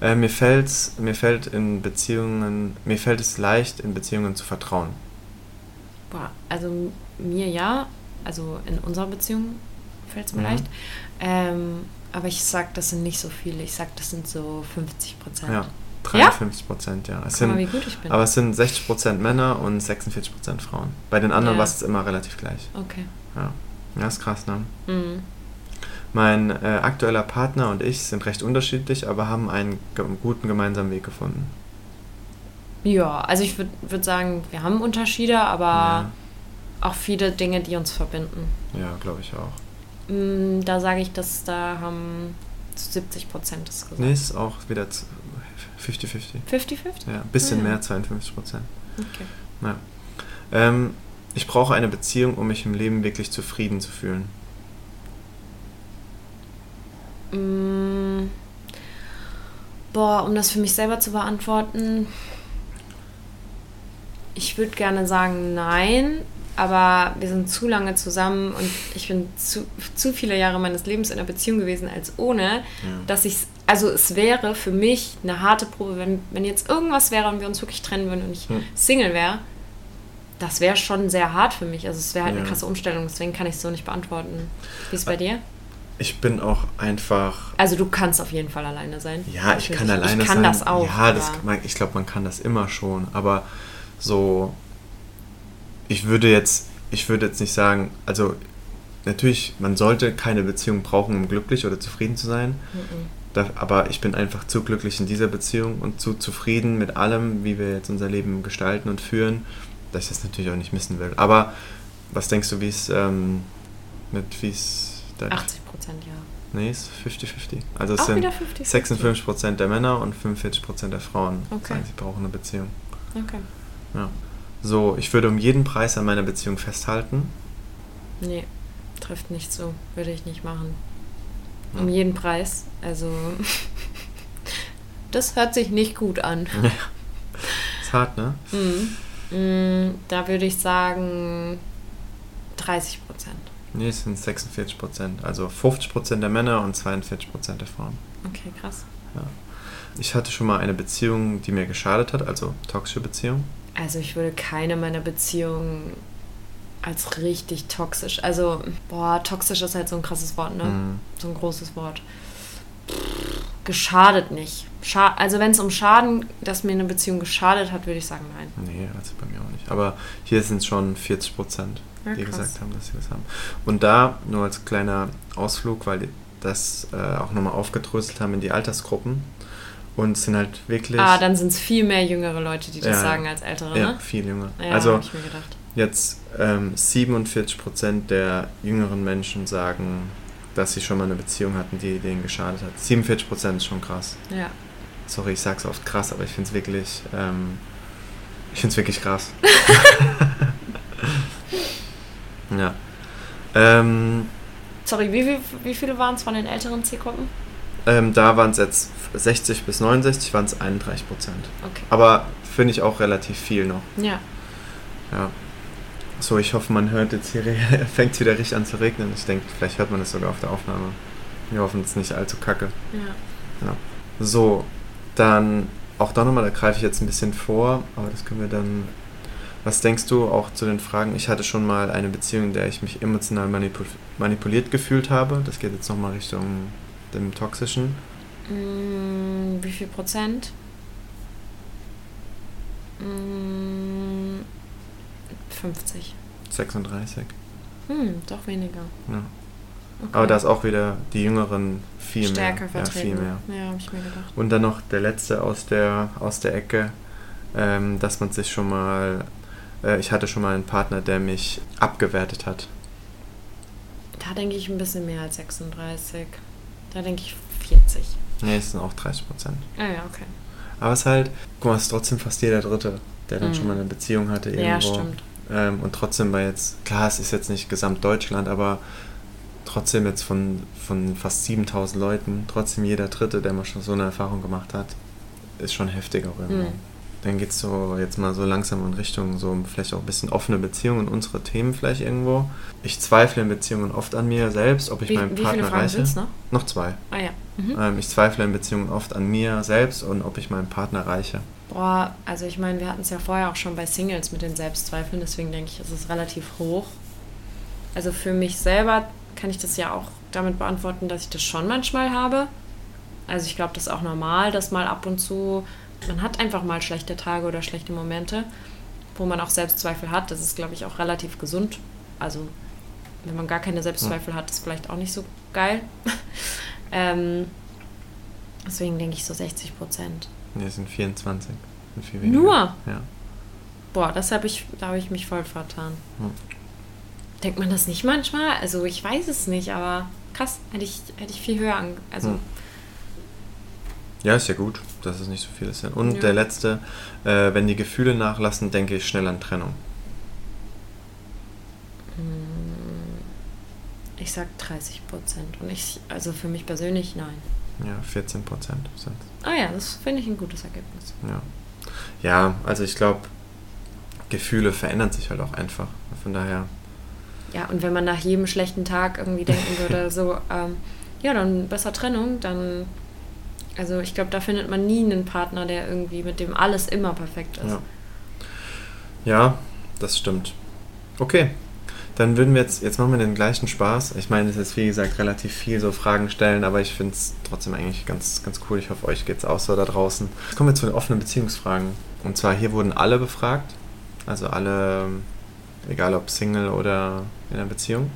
Äh, mir, fällt's, mir fällt in Beziehungen, mir fällt es leicht, in Beziehungen zu vertrauen. Boah, also mir ja, also in unserer Beziehung fällt es mir Mhm. leicht. Ähm, aber ich sag, das sind nicht so viele. Ich sag, das sind so 50 Prozent. Ja, 53 Prozent, ja. Es Guck mal, sind, wie gut ich bin. aber es sind 60 Prozent Männer und 46 Prozent Frauen. Bei den anderen Ja. war es immer relativ gleich. okay. Ja, ja ist krass, ne? Mhm. Mein äh, aktueller Partner und ich sind recht unterschiedlich, aber haben einen ge guten gemeinsamen Weg gefunden. Ja, also ich würde würd sagen, wir haben Unterschiede, aber Ja. auch viele Dinge, die uns verbinden. Ja, glaube ich auch. Mm, Da sage ich, dass da haben zu 70 Prozent das gesagt. Nee, ist auch wieder z- 50-50. 50-50? Ja, ein bisschen Ah, ja. mehr, 52 Prozent. Okay. Ja. Ähm, ich brauche eine Beziehung, um mich im Leben wirklich zufrieden zu fühlen. Mm, Boah, um das für mich selber zu beantworten, ich würde gerne sagen nein, aber wir sind zu lange zusammen und ich bin zu, zu viele Jahre meines Lebens in einer Beziehung gewesen, als ohne, dass ich, also es wäre für mich eine harte Probe, wenn, wenn jetzt irgendwas wäre und wir uns wirklich trennen würden und ich Hm. Single wäre, das wäre schon sehr hart für mich. Also es wäre halt eine Ja. krasse Umstellung, deswegen kann ich es so nicht beantworten. Wie ist es bei dir? Ich bin auch einfach. Also du kannst auf jeden Fall alleine sein. Ja, ich kann alleine Ich kann sein. das auch. Ja, das, man, ich glaube, man kann das immer schon. Aber so, ich würde jetzt, ich würde jetzt nicht sagen, also natürlich, man sollte keine Beziehung brauchen, um glücklich oder zufrieden zu sein. Da, aber ich bin einfach zu glücklich in dieser Beziehung und zu zufrieden mit allem, wie wir jetzt unser Leben gestalten und führen, dass ich das natürlich auch nicht missen will. Aber was denkst du, wie es ähm, mit, wie es dein 80 Prozent, ja. Nee, es ist 50-50. Also es Auch sind wieder 50-50. 56% der Männer und 45% der Frauen Okay. sagen, sie brauchen eine Beziehung. Okay. Ja. So, ich würde um jeden Preis an meiner Beziehung festhalten. Nee, trifft nicht so. Würde ich nicht machen. Um jeden Preis. Also. das hört sich nicht gut an. (laughs) Ist hart, ne? Mhm. Mm, Da würde ich sagen 30 Prozent. Nee, es sind 46%. Also 50% der Männer und 42% der Frauen. Okay, krass. Ich hatte schon mal eine Beziehung, die mir geschadet hat, also toxische Beziehung. Also ich würde keine meiner Beziehungen als richtig toxisch. Also, boah, toxisch ist halt so ein krasses Wort, ne? Mhm. So ein großes Wort. geschadet nicht. Scha also wenn es um Schaden, dass mir eine Beziehung geschadet hat, würde ich sagen nein. Nee, also bei mir auch nicht. Aber hier sind es schon 40 Prozent, Ja, die krass. gesagt haben, dass sie das haben. Und da, nur als kleiner Ausflug, weil die das äh, auch nochmal aufgedröselt haben in die Altersgruppen. Und es sind halt wirklich Ah, dann sind es viel mehr jüngere Leute, die das Ja. sagen als ältere, ja, ne? viel jünger. Ja, also hab ich mir gedacht. jetzt ähm, 47 Prozent der jüngeren Menschen sagen, dass sie schon mal eine Beziehung hatten, die denen geschadet hat. 47 Prozent ist schon krass. Ja. Sorry, ich sag's oft krass, aber ich find's wirklich, ähm, ich find's wirklich krass. (laughs) ja. Ähm, Sorry, wie, viel, wie viele waren es von den älteren Zielgruppen? ähm, da waren es jetzt 60 bis 69, waren es 31 Prozent. Okay. Aber finde ich auch relativ viel noch. Ja. Ja. So, ich hoffe, man hört jetzt hier, (laughs) fängt wieder richtig an zu regnen. Ich denke, vielleicht hört man es sogar auf der Aufnahme. Wir hoffen, es ist nicht allzu kacke. Ja. So, dann auch da nochmal, da greife ich jetzt ein bisschen vor, aber das können wir dann. Was denkst du auch zu den Fragen? Ich hatte schon mal eine Beziehung, in der ich mich emotional manipu manipuliert gefühlt habe. Das geht jetzt nochmal Richtung dem Toxischen. Mm, wie viel Prozent? Mm, 50. 36. Hm, doch weniger. Ja. Okay. Aber da ist auch wieder die Jüngeren viel Stärker mehr. Ja, vertreten. viel mehr. Ja, habe ich mir gedacht. Und dann noch der letzte aus der, aus der Ecke, ähm, dass man sich schon mal, äh, ich hatte schon mal einen Partner, der mich abgewertet hat. Da denke ich ein bisschen mehr als 36. Da denke ich 40. Nee, es sind auch 30 Prozent. Ah ja, okay. Aber es ist halt, guck mal, es ist trotzdem fast jeder Dritte, der dann Mhm. schon mal eine Beziehung hatte irgendwo. Ja, stimmt. Ähm, und trotzdem war jetzt, klar, es ist jetzt nicht Gesamtdeutschland, aber trotzdem jetzt von, von fast 7000 Leuten, trotzdem jeder Dritte, der mal schon so eine Erfahrung gemacht hat, ist schon heftig auch irgendwo. Mhm. Dann geht es so jetzt mal so langsam in Richtung so vielleicht auch ein bisschen offene Beziehungen, unsere Themen vielleicht irgendwo. Ich zweifle in Beziehungen oft an mir selbst, ob ich Wie, meinen wie Partner reiche. noch? Noch zwei. Ah ja. Mhm. Ähm, ich zweifle in Beziehungen oft an mir selbst und ob ich meinen Partner reiche. Boah, also ich meine, wir hatten es ja vorher auch schon bei Singles mit den Selbstzweifeln, deswegen denke ich, ist es relativ hoch. Also für mich selber kann ich das ja auch damit beantworten, dass ich das schon manchmal habe. Also ich glaube, das ist auch normal, dass mal ab und zu, man hat einfach mal schlechte Tage oder schlechte Momente, wo man auch Selbstzweifel hat. Das ist, glaube ich, auch relativ gesund. Also wenn man gar keine Selbstzweifel hat, ist vielleicht auch nicht so geil. (laughs) ähm, deswegen denke ich so 60 Prozent. Es sind 24. Sind. Nur? Ja. Boah, das habe ich, da habe ich mich voll vertan. Hm. Denkt man das nicht manchmal? Also ich weiß es nicht, aber krass, hätte ich, hätte ich viel höher an. Also Hm. Ja, ist ja gut, dass es nicht so viel ist. Und Ja. der letzte, äh, wenn die Gefühle nachlassen, denke ich schnell an Trennung. ich sag 30 Prozent. Und ich, also für mich persönlich nein. Ja, 14 Prozent sind Ah ja, das finde ich ein gutes Ergebnis. Ja. ja, also ich glaube, Gefühle verändern sich halt auch einfach. Von daher, Ja, und wenn man nach jedem schlechten Tag irgendwie denken (laughs) würde, so, ähm, ja, dann besser Trennung, dann. Also ich glaube, da findet man nie einen Partner, der irgendwie mit dem alles immer perfekt ist. ja. Ja, das stimmt. Okay, dann würden wir jetzt, jetzt machen wir den gleichen Spaß. Ich meine, es ist wie gesagt relativ viel so Fragen stellen, aber ich finde es trotzdem eigentlich ganz, ganz cool. Ich hoffe, euch geht es auch so da draußen. Jetzt kommen wir zu den offenen Beziehungsfragen. Und zwar hier wurden alle befragt. Also alle, egal ob Single oder in einer Beziehung.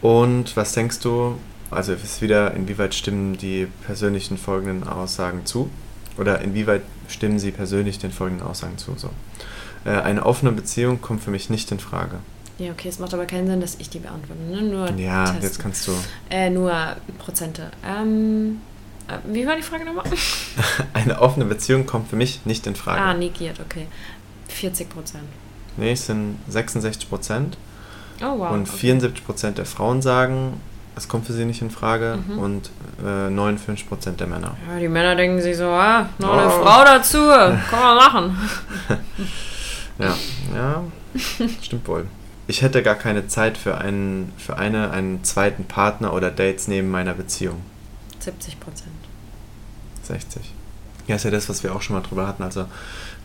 Und was denkst du, also es ist wieder, inwieweit stimmen die persönlichen folgenden Aussagen zu? Oder inwieweit stimmen sie persönlich den folgenden Aussagen zu? So. Äh, Eine offene Beziehung kommt für mich nicht in Frage. Ja, okay, es macht aber keinen Sinn, dass ich die beantworte. Ne? Nur Ja, testen. jetzt kannst du. Äh, nur Prozente. Ähm, äh, wie war die Frage nochmal? (laughs) Eine offene Beziehung kommt für mich nicht in Frage. Ah, negiert, okay. 40 Prozent. Nee, es sind 66 Prozent. Oh, wow. und okay. 74 Prozent der Frauen sagen, es kommt für sie nicht in Frage. Mhm. Und äh, 59 Prozent der Männer. Ja, die Männer denken sich so, ah, noch eine Oh. Frau dazu, (laughs) kann man machen. (laughs) Ja, ja, stimmt wohl. Ich hätte gar keine Zeit für einen, für eine, einen zweiten Partner oder Dates neben meiner Beziehung. 70 Prozent. 60. Ja, ist ja das, was wir auch schon mal drüber hatten. Also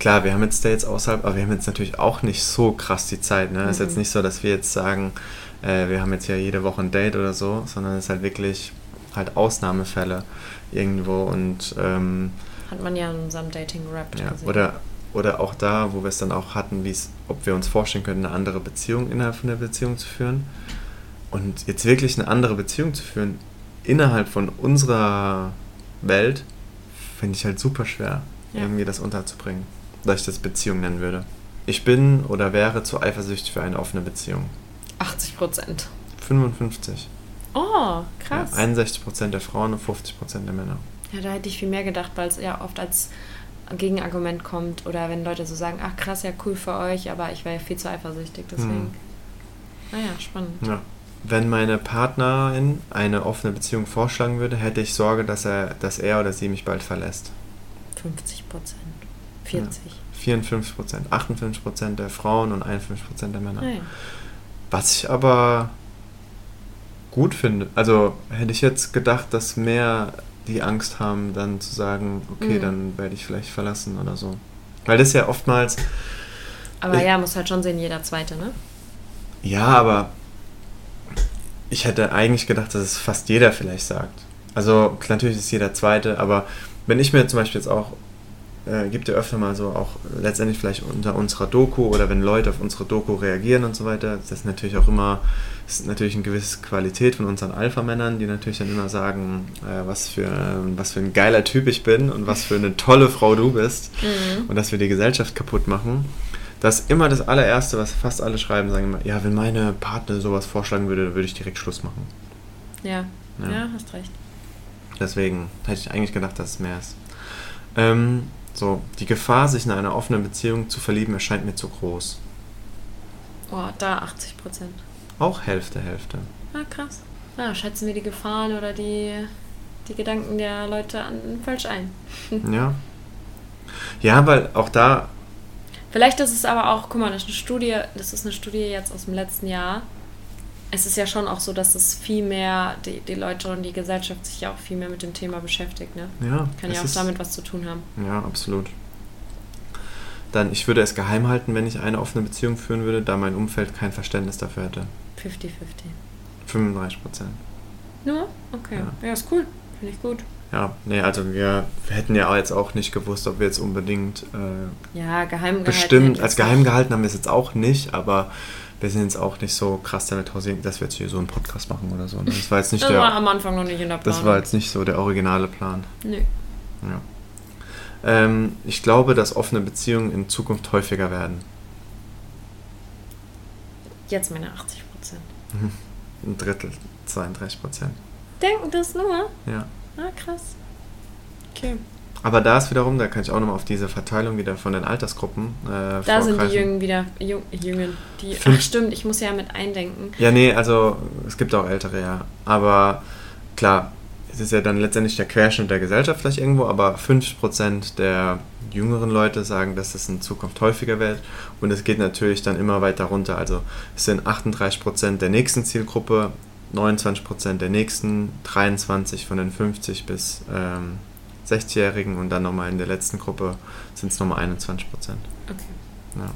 klar, wir haben jetzt Dates außerhalb, aber wir haben jetzt natürlich auch nicht so krass die Zeit. Ne? Es ist jetzt nicht so, dass wir jetzt sagen, äh, wir haben jetzt ja jede Woche ein Date oder so, sondern es ist halt wirklich, halt Ausnahmefälle irgendwo und ähm, Hat man ja in unserem Dating-Rap ja, gesehen. oder, oder auch da, wo wir es dann auch hatten, wie es, ob wir uns vorstellen können, eine andere Beziehung innerhalb von der Beziehung zu führen. Und jetzt wirklich eine andere Beziehung zu führen innerhalb von unserer Welt, finde ich halt super schwer, Ja. irgendwie das unterzubringen, dass ich das Beziehung nennen würde. Ich bin oder wäre zu eifersüchtig für eine offene Beziehung. 80 Prozent. 55. Oh, krass. Ja, 61% der Frauen und 50% der Männer. Ja, da hätte ich viel mehr gedacht, weil es ja oft als Gegenargument kommt oder wenn Leute so sagen, ach krass, ja cool für euch, aber ich wäre ja viel zu eifersüchtig, deswegen. Hm. Naja, spannend. Ja. Wenn meine Partnerin eine offene Beziehung vorschlagen würde, hätte ich Sorge, dass er, dass er oder sie mich bald verlässt. 50 Prozent. 40. 54 Prozent, 58 Prozent der Frauen und 51 Prozent der Männer. Naja. Was ich aber gut finde. Also hätte ich jetzt gedacht, dass mehr die Angst haben, dann zu sagen, okay, Mhm. dann werde ich vielleicht verlassen oder so. Weil das ja oftmals, Aber Ich- ja, muss halt schon sehen, jeder Zweite, ne? ja, aber ich hätte eigentlich gedacht, dass es fast jeder vielleicht sagt. Also natürlich ist jeder Zweite, aber wenn ich mir zum Beispiel jetzt auch, äh, gibt ja öfter mal so auch letztendlich vielleicht unter unserer Doku oder wenn Leute auf unsere Doku reagieren und so weiter, das ist natürlich auch immer, ist natürlich eine gewisse Qualität von unseren Alpha-Männern, die natürlich dann immer sagen, äh, was, für, was für ein geiler Typ ich bin und was für eine tolle Frau du bist und dass wir die Gesellschaft kaputt machen. Das ist immer das allererste, was fast alle schreiben, sagen immer, ja, wenn meine Partner sowas vorschlagen würde, dann würde ich direkt Schluss machen. Ja. Ja. Ja, hast recht. Deswegen hätte ich eigentlich gedacht, dass es mehr ist. Ähm, so, die Gefahr, sich in einer offenen Beziehung zu verlieben, erscheint mir zu groß. Oh, da 80 Prozent. Auch Hälfte, Hälfte. Ah, krass. Na, schätzen wir die Gefahren oder die, die Gedanken der Leute an, falsch ein. (laughs) Ja. Ja, weil auch da, Vielleicht ist es aber auch, guck mal, das ist eine Studie, das ist eine Studie jetzt aus dem letzten Jahr. Es ist ja schon auch so, dass es viel mehr, die, die Leute und die Gesellschaft sich ja auch viel mehr mit dem Thema beschäftigt, ne? ja, Kann ja auch ist- damit was zu tun haben. Ja, absolut. Dann, ich würde es geheim halten, wenn ich eine offene Beziehung führen würde, da mein Umfeld kein Verständnis dafür hätte. 50-50. 35 Prozent. Nur? Okay. Ja. Ja. ist cool. Finde ich gut. Ja, nee, also wir, hätten ja jetzt auch nicht gewusst, ob wir jetzt unbedingt äh, Ja, geheim gehalten. bestimmt, als geheim gehalten haben wir es jetzt auch nicht, aber wir sind jetzt auch nicht so krass damit hausieren, dass wir jetzt hier so einen Podcast machen oder so. ne? Das war jetzt nicht Das war der, am Anfang noch nicht in der Planung. das war jetzt nicht so der originale Plan. Nö. Ja. Ähm, ich glaube, dass offene Beziehungen in Zukunft häufiger werden. Jetzt meine 80 Prozent. Ein Drittel, 32 Prozent. Denken das nur? Ja. Ah, krass. Okay. Aber da ist wiederum, da kann ich auch nochmal auf diese Verteilung wieder von den Altersgruppen äh, Da sind die. Jungen wieder. Jung, Jungen. Die, ach, stimmt, ich muss ja mit eindenken. Ja, nee, also es gibt auch ältere, ja. Aber klar, es ist ja dann letztendlich der Querschnitt der Gesellschaft vielleicht irgendwo, aber 50% der jüngeren Leute sagen, dass es in Zukunft häufiger wird. Und es geht natürlich dann immer weiter runter. Also es sind 38% der nächsten Zielgruppe, 29% der nächsten, 23 von den 50 bis ähm, 60-Jährigen und dann nochmal in der letzten Gruppe sind es nochmal 21%. Okay. Ja.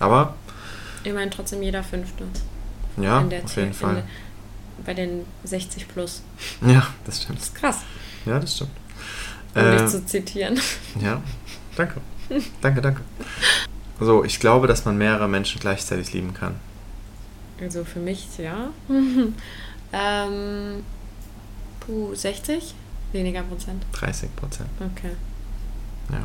Aber Immerhin trotzdem jeder Fünfte. ja, auf jeden Fall. der- bei den 60 plus. Ja, das stimmt. Das ist krass, Ja, das stimmt. um Äh, dich zu zitieren. ja, danke. danke, danke. So, ich glaube, dass man mehrere Menschen gleichzeitig lieben kann. Also für mich, ja. (laughs) ähm, puh, 60? Weniger Prozent. 30 Prozent. Okay. Ja.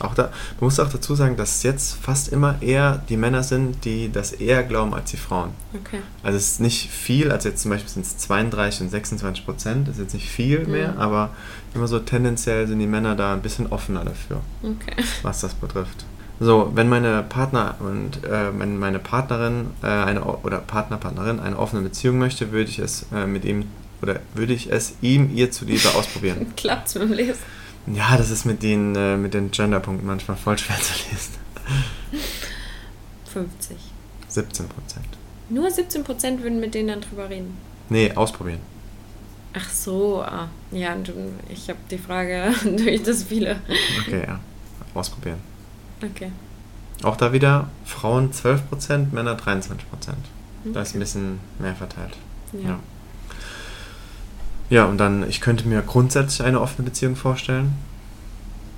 Auch da, man muss auch dazu sagen, dass es jetzt fast immer eher die Männer sind, die das eher glauben als die Frauen. Okay. Also es ist nicht viel, also jetzt zum Beispiel sind es 32 und 26 Prozent, das ist jetzt nicht viel mehr, Mhm. aber immer so tendenziell sind die Männer da ein bisschen offener dafür. Okay. was das betrifft. So, wenn meine Partner und äh, wenn meine Partnerin äh, eine oder Partner Partnerin eine offene Beziehung möchte, würde ich es äh, mit ihm oder würde ich es ihm ihr zuliebe ausprobieren. (laughs) Klappt's mit dem Lesen? ja, das ist mit den äh, mit den Genderpunkten manchmal voll schwer zu lesen. (laughs) 50. 17 Prozent. Nur 17 Prozent würden mit denen dann drüber reden. Nee, ausprobieren. Ach so, ah. Ja, ich habe die Frage (laughs) durch das viele. Okay, ja. Ausprobieren. Okay. Auch da wieder Frauen 12 Prozent, Männer 23 Prozent. Da ist ein bisschen mehr verteilt. Ja. Ja. Ja, und dann, ich könnte mir grundsätzlich eine offene Beziehung vorstellen.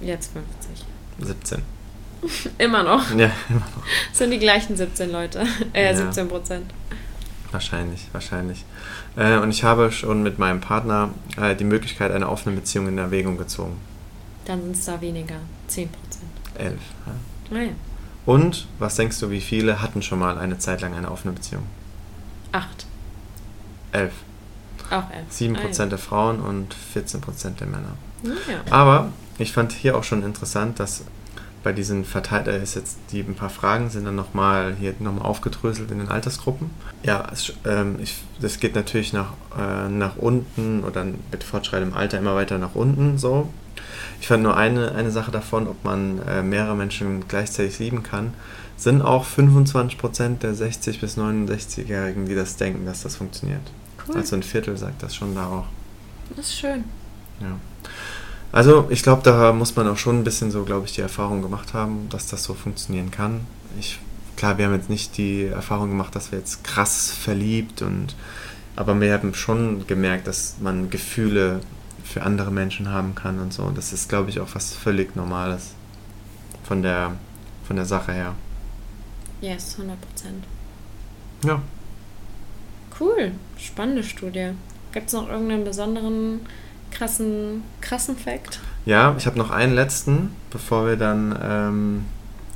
Jetzt 50. 17. (laughs) Immer noch. Ja, (laughs) immer noch. Das sind die gleichen 17 Leute. Äh, Ja. 17 Prozent. Wahrscheinlich, wahrscheinlich. Äh, und ich habe schon mit meinem Partner äh, die Möglichkeit einer offenen Beziehung in Erwägung gezogen. Dann sind es da weniger. 10 Prozent. Elf. Ja. Naja. Und was denkst du, wie viele hatten schon mal eine Zeit lang eine offene Beziehung? 8. Elf. Auch 11. 7% Ah, der Frauen und 14% der Männer. ja. ja. Aber ich fand hier auch schon interessant, dass bei diesen verteilt, äh, ist jetzt die ein paar Fragen sind dann nochmal hier nochmal aufgedröselt in den Altersgruppen. Ja, es, ähm, ich, das geht natürlich nach, äh, nach unten oder mit fortschreitendem Alter immer weiter nach unten so. Ich fand nur eine, eine Sache davon, ob man äh, mehrere Menschen gleichzeitig lieben kann, sind auch 25% der 60- bis 69-Jährigen, die das denken, dass das funktioniert. Cool. Also ein Viertel sagt das schon da auch. Das ist schön. Ja. Also ich glaube, da muss man auch schon ein bisschen so, glaube ich, die Erfahrung gemacht haben, dass das so funktionieren kann. Ich, klar, wir haben jetzt nicht die Erfahrung gemacht, dass wir jetzt krass verliebt und aber wir haben schon gemerkt, dass man Gefühle für andere Menschen haben kann und so. Und das ist, glaube ich, auch was völlig Normales von der, von der Sache her. Yes, 100 Prozent. Ja. Cool. Spannende Studie. Gibt es noch irgendeinen besonderen, krassen, krassen Fact? Ja, ich habe noch einen letzten, bevor wir dann, ähm,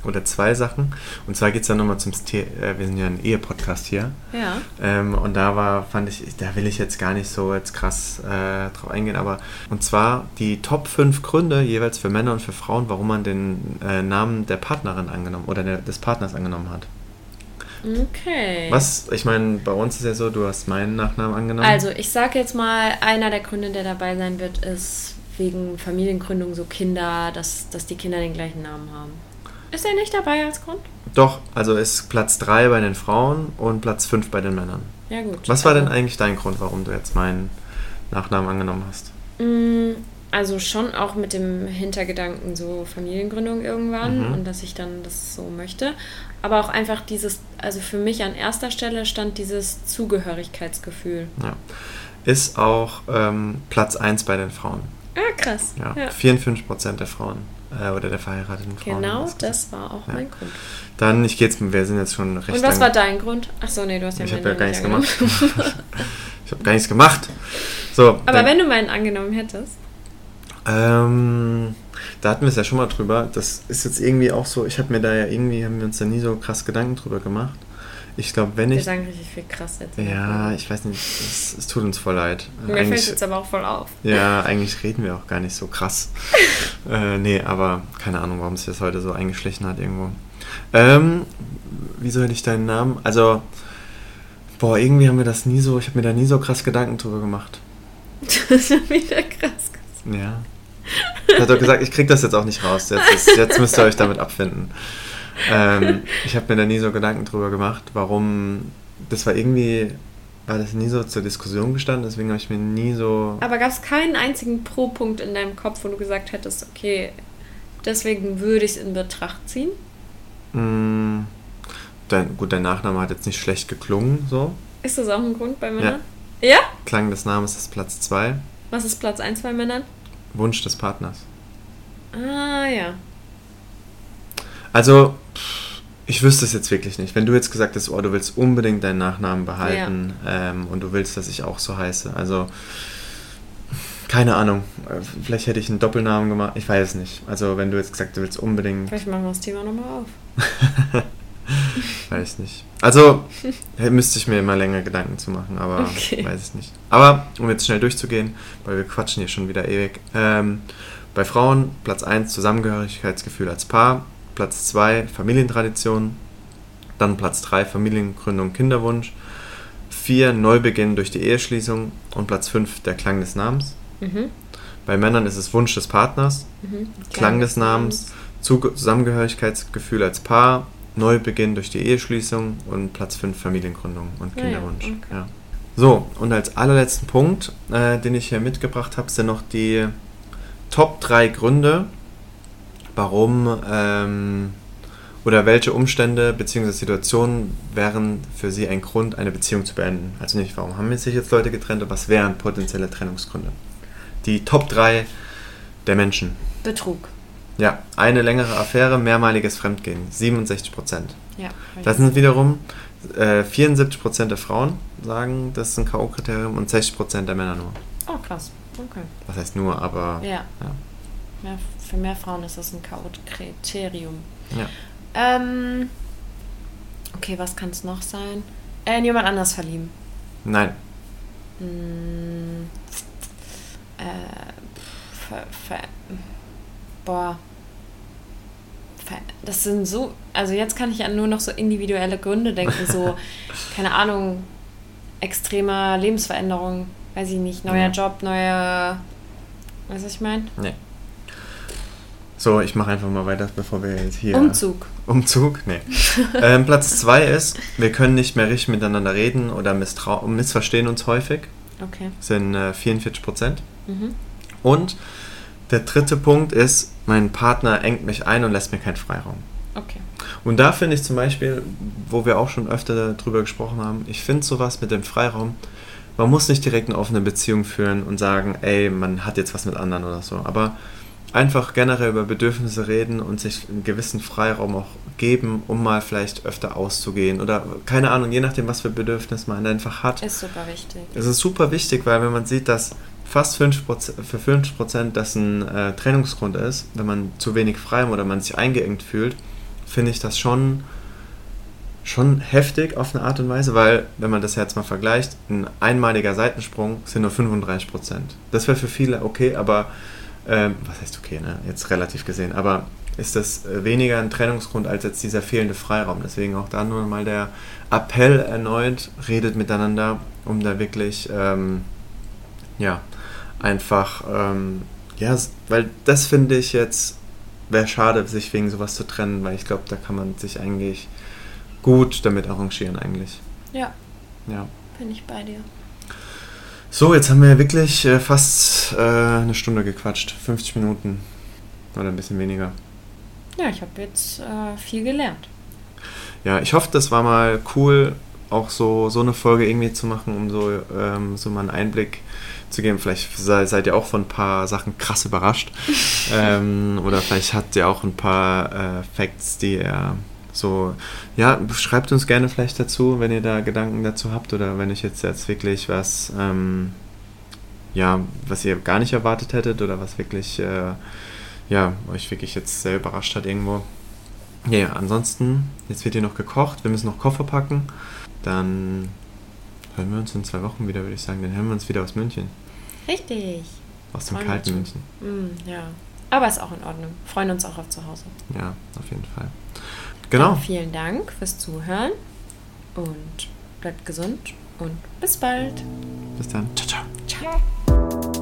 oder zwei Sachen. Und zwar geht es dann nochmal zum, The äh, wir sind ja ein Ehe-Podcast hier. Ja. Ähm, und da war, fand ich, da will ich jetzt gar nicht so jetzt krass äh, drauf eingehen, aber und zwar die Top 5 Gründe jeweils für Männer und für Frauen, warum man den äh, Namen der Partnerin angenommen oder der, des Partners angenommen hat. Okay. Was, ich meine, bei uns ist ja so, du hast meinen Nachnamen angenommen. Also, ich sag jetzt mal, einer der Gründe, der dabei sein wird, ist wegen Familiengründung so Kinder, dass, dass die Kinder den gleichen Namen haben. Ist er nicht dabei als Grund? Doch, also ist Platz 3 bei den Frauen und Platz 5 bei den Männern. Ja, gut. Was war denn Also, eigentlich dein Grund, warum du jetzt meinen Nachnamen angenommen hast? Also schon auch mit dem Hintergedanken so Familiengründung irgendwann Mhm. und dass ich dann das so möchte. Aber auch einfach dieses, also für mich an erster Stelle stand dieses Zugehörigkeitsgefühl. Ja. Ist auch ähm, Platz 1 bei den Frauen. Ah, krass. Ja. Ja. 54% der Frauen äh, oder der verheirateten Frauen. Genau, gesagt. das war auch Ja. mein Grund. Dann, ich gehe jetzt, wir sind jetzt schon recht Und was war dein Grund? Ach so, nee, du hast ja Ich habe ja gar nichts nicht gemacht. (laughs) ich habe gar nichts gemacht. So, Aber wenn du meinen angenommen hättest. Ähm, da hatten wir es ja schon mal drüber. Das ist jetzt irgendwie auch so, ich habe mir da ja irgendwie, haben wir uns da nie so krass Gedanken drüber gemacht. Ich glaube, wenn Wir ich. sagen richtig viel krass jetzt. Ja, ich weiß nicht, es, es tut uns voll leid. Mir fällt jetzt aber auch voll auf. ja, eigentlich reden wir auch gar nicht so krass. (laughs) äh, nee, aber keine Ahnung, warum sich das heute so eingeschlichen hat irgendwo. Ähm, wieso hätte ich deinen Namen? Also, boah, irgendwie haben wir das nie so, ich habe mir da nie so krass Gedanken drüber gemacht. (laughs) Das ist schon wieder krass. Ja. Ich hat doch gesagt, ich krieg das jetzt auch nicht raus. Jetzt, ist, jetzt müsst ihr euch damit abfinden. Ähm, ich habe mir da nie so Gedanken drüber gemacht, warum. Das war irgendwie. War das nie so zur Diskussion gestanden, deswegen habe ich mir nie so. Aber gab es keinen einzigen Pro-Punkt in deinem Kopf, wo du gesagt hättest, okay, deswegen würde ich es in Betracht ziehen? Mh, dein, gut, dein Nachname hat jetzt nicht schlecht geklungen, so. Ist das auch ein Grund bei Männern? Ja? Klang des Namens ist Platz 2. Was ist Platz 1 bei Männern? Wunsch des Partners. Ah, ja. Also, ich wüsste es jetzt wirklich nicht. Wenn du jetzt gesagt hast, oh, du willst unbedingt deinen Nachnamen behalten ähm, und du willst, dass ich auch so heiße. Also, keine Ahnung. Vielleicht hätte ich einen Doppelnamen gemacht. Ich weiß es nicht. Also, wenn du jetzt gesagt hast, du willst unbedingt. Vielleicht machen wir das Thema nochmal auf. (laughs) weiß nicht. Also, müsste ich mir immer länger Gedanken zu machen, aber Okay. weiß ich nicht. Aber, um jetzt schnell durchzugehen, weil wir quatschen hier schon wieder ewig. Ähm, bei Frauen Platz 1 Zusammengehörigkeitsgefühl als Paar, Platz 2 Familientradition, dann Platz 3 Familiengründung, Kinderwunsch, 4 Neubeginn durch die Eheschließung und Platz 5 der Klang des Namens. Mhm. Bei Männern ist es Wunsch des Partners, Mhm. Klang des Namens, Zug- Zusammengehörigkeitsgefühl als Paar, Neubeginn durch die Eheschließung und Platz 5 Familiengründung und Ah ja, Kinderwunsch. okay. Ja. So, und als allerletzten Punkt, äh, den ich hier mitgebracht habe, sind noch die Top 3 Gründe, warum ähm, Oder welche Umstände bzw. Situationen wären für Sie ein Grund, eine Beziehung zu beenden? Also nicht, warum haben sich jetzt Leute getrennt, aber was wären potenzielle Trennungsgründe? Die Top 3 der Menschen. Betrug. Ja, eine längere Affäre, mehrmaliges Fremdgehen, 67 Prozent. Ja. Das sind wiederum äh, 74 Prozent der Frauen sagen, das ist ein K.O.-Kriterium und 60 Prozent der Männer nur. Oh, krass. Okay. Was heißt nur, aber Ja. ja. Mehr, für mehr Frauen ist das ein K.O.-Kriterium. ja. Ähm, okay, was kann es noch sein? Äh, in jemand anders verlieben. Nein, Mm, äh, ver, ver, boah. Das sind so. Also jetzt kann ich an nur noch so individuelle Gründe denken, so, (laughs) keine Ahnung, extremer Lebensveränderung, weiß ich nicht, neuer Ja. Job, neuer. Weißt du, was ich meine? nee. So, ich mache einfach mal weiter, bevor wir jetzt hier... Umzug. Umzug? Nee. (laughs) ähm, Platz 2 ist, wir können nicht mehr richtig miteinander reden oder missverstehen uns häufig. Okay. sind äh, 44 Prozent. Mhm. Und der dritte Punkt ist, mein Partner engt mich ein und lässt mir keinen Freiraum. Okay. Und da finde ich zum Beispiel, wo wir auch schon öfter drüber gesprochen haben, ich finde sowas mit dem Freiraum, man muss nicht direkt eine offene Beziehung führen und sagen, ey, man hat jetzt was mit anderen oder so. Aber einfach generell über Bedürfnisse reden und sich einen gewissen Freiraum auch geben, um mal vielleicht öfter auszugehen oder keine Ahnung, je nachdem, was für Bedürfnis man einfach hat. Ist super wichtig. Es ist super wichtig, weil wenn man sieht, dass fast 5%, für 50% das ein äh, Trennungsgrund ist, wenn man zu wenig Freiraum oder man sich eingeengt fühlt, finde ich das schon, schon heftig auf eine Art und Weise, weil, wenn man das jetzt mal vergleicht, ein einmaliger Seitensprung sind nur 35%. Das wäre für viele okay, aber, ähm, was heißt okay, ne? jetzt relativ gesehen, aber ist das äh, weniger ein Trennungsgrund als jetzt dieser fehlende Freiraum. Deswegen auch da nur mal der Appell erneut, redet miteinander, um da wirklich, ähm, ja, einfach, ähm, ja, weil das finde ich jetzt, wäre schade, sich wegen sowas zu trennen, weil ich glaube, da kann man sich eigentlich gut damit arrangieren eigentlich. Ja, Ja. bin ich bei dir. So, jetzt haben wir wirklich äh, fast äh, eine Stunde gequatscht. 50 Minuten. Oder ein bisschen weniger. Ja, ich habe jetzt äh, viel gelernt. Ja, ich hoffe, das war mal cool, auch so, so eine Folge irgendwie zu machen, um so, ähm, so mal einen Einblick zu geben. Vielleicht sei, seid ihr auch von ein paar Sachen krass überrascht. (laughs) ähm, oder vielleicht habt ihr auch ein paar äh, Facts, die ihr so, ja, schreibt uns gerne vielleicht dazu, wenn ihr da Gedanken dazu habt oder wenn ich jetzt, jetzt wirklich was, ähm, ja, was ihr gar nicht erwartet hättet oder was wirklich, äh, ja, euch wirklich jetzt sehr überrascht hat irgendwo. Ja, ja, ansonsten, jetzt wird hier noch gekocht, wir müssen noch Koffer packen. Dann hören wir uns in zwei Wochen wieder, würde ich sagen. Dann hören wir uns wieder aus München. Richtig. Aus dem Freuen kalten München. Mm, ja. Aber ist auch in Ordnung. Freuen uns auch auf zu Hause. Ja, auf jeden Fall. Genau. Dann vielen Dank fürs Zuhören und bleibt gesund und bis bald. Bis dann. Ciao, ciao. Ciao.